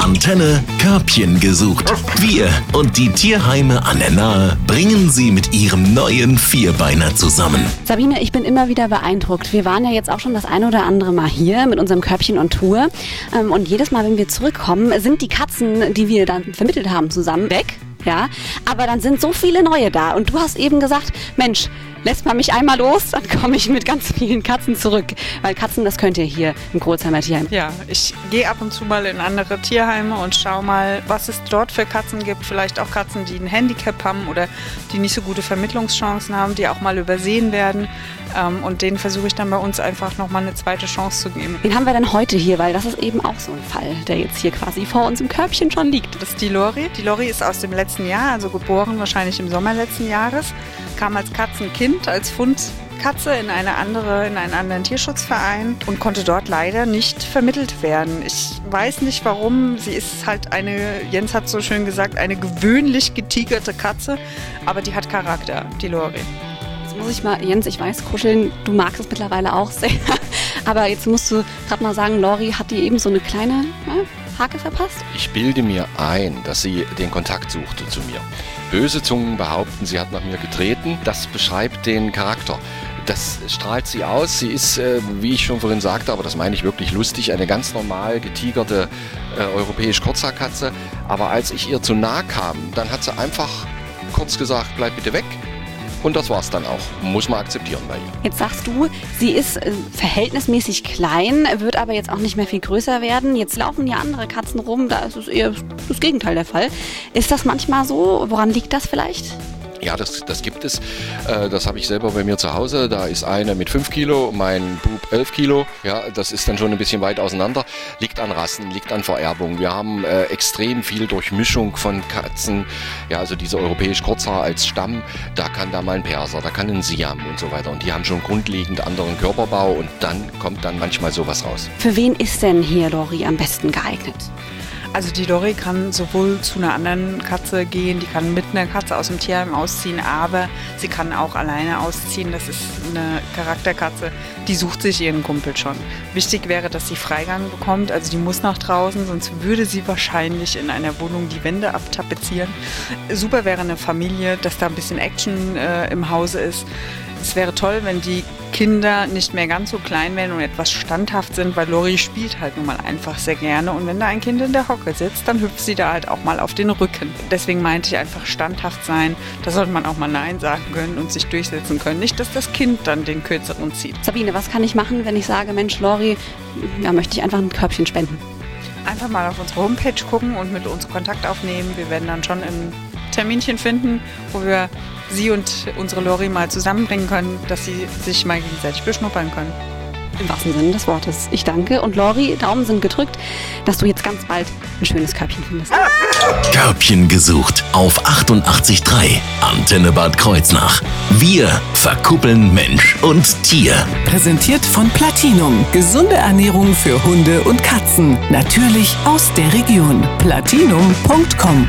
Antenne Körbchen gesucht. Wir und die Tierheime an der Nahe bringen sie mit ihrem neuen Vierbeiner zusammen. Sabine, ich bin immer wieder beeindruckt. Wir waren ja jetzt auch schon das eine oder andere Mal hier mit unserem Körbchen on Tour. Ähm, und jedes Mal, wenn wir zurückkommen, sind die Katzen, die wir dann vermittelt haben, zusammen weg. Ja, aber dann sind so viele neue da. Und du hast eben gesagt, Mensch, lässt man mich einmal los, dann komme ich mit ganz vielen Katzen zurück. Weil Katzen, das könnt ihr hier im Grozheimer Tierheim. Ja, ich gehe ab und zu mal in andere Tierheime und schaue mal, was es dort für Katzen gibt. Vielleicht auch Katzen, die ein Handicap haben oder die nicht so gute Vermittlungschancen haben, die auch mal übersehen werden. Ähm, und denen versuche ich dann bei uns einfach nochmal eine zweite Chance zu geben. Wen haben wir denn heute hier? Weil das ist eben auch so ein Fall, der jetzt hier quasi vor uns im Körbchen schon liegt. Das ist die Lori. Die Lori ist aus dem letzten Jahr, also geboren wahrscheinlich im Sommer letzten Jahres. Kam als Katzenkind, als Fundkatze in eine andere, in einen anderen Tierschutzverein und konnte dort leider nicht vermittelt werden. Ich weiß nicht warum. Sie ist halt eine, Jens hat so schön gesagt, eine gewöhnlich getigerte Katze, aber die hat Charakter, die Lori. Jetzt muss ich mal, Jens, ich weiß, kuscheln, du magst es mittlerweile auch sehr. Aber jetzt musst du gerade mal sagen, Lori hat dir eben so eine kleine ja, Hake verpasst. Ich bilde mir ein, dass sie den Kontakt suchte zu mir. Böse Zungen behaupten, sie hat nach mir getreten. Das beschreibt den Charakter. Das strahlt sie aus. Sie ist, äh, wie ich schon vorhin sagte, aber das meine ich wirklich lustig, eine ganz normal getigerte äh, europäisch Kurzhaarkatze. Aber als ich ihr zu nahe kam, dann hat sie einfach kurz gesagt, bleib bitte weg. Und das war's dann auch. Muss man akzeptieren bei ihr. Jetzt sagst du, sie ist äh, verhältnismäßig klein, wird aber jetzt auch nicht mehr viel größer werden. Jetzt laufen ja andere Katzen rum, da ist es eher das Gegenteil der Fall. Ist das manchmal so? Woran liegt das vielleicht? Ja, das, das gibt es. Äh, das habe ich selber bei mir zu Hause. Da ist eine mit 5 Kilo, mein Bub 11 Kilo. Ja, das ist dann schon ein bisschen weit auseinander. Liegt an Rassen, liegt an Vererbung. Wir haben äh, extrem viel Durchmischung von Katzen. Ja, also diese europäisch Kurzhaar als Stamm. Da kann da mal ein Perser, da kann ein Siam und so weiter. Und die haben schon grundlegend anderen Körperbau und dann kommt dann manchmal sowas raus. Für wen ist denn hier Lori am besten geeignet? Also die Lori kann sowohl zu einer anderen Katze gehen, die kann mit einer Katze aus dem Tierheim ausziehen, aber sie kann auch alleine ausziehen. Das ist eine Charakterkatze, die sucht sich ihren Kumpel schon. Wichtig wäre, dass sie Freigang bekommt, also die muss nach draußen, sonst würde sie wahrscheinlich in einer Wohnung die Wände abtapezieren. Super wäre eine Familie, dass da ein bisschen Action äh, im Hause ist. Es wäre toll, wenn die Kinder nicht mehr ganz so klein werden und etwas standhaft sind, weil Lori spielt halt nun mal einfach sehr gerne. Und wenn da ein Kind in der Hocke sitzt, dann hüpft sie da halt auch mal auf den Rücken. Deswegen meinte ich einfach standhaft sein. Da sollte man auch mal Nein sagen können und sich durchsetzen können. Nicht, dass das Kind dann den Kürzeren zieht. Sabine, was kann ich machen, wenn ich sage, Mensch, Lori, ja, möchte ich einfach ein Körbchen spenden? Einfach mal auf unsere Homepage gucken und mit uns Kontakt aufnehmen. Wir werden dann schon ein Terminchen finden, wo wir sie und unsere Lori mal zusammenbringen können, dass sie sich mal gegenseitig beschnuppern können. Im wahrsten Sinne des Wortes. Ich danke und Lori, Daumen sind gedrückt, dass du jetzt ganz bald ein schönes Körbchen findest. Körbchen gesucht auf 88.3 Antenne Bad Kreuznach. Wir verkuppeln Mensch und Tier. Präsentiert von Platinum. Gesunde Ernährung für Hunde und Katzen. Natürlich aus der Region. Platinum.com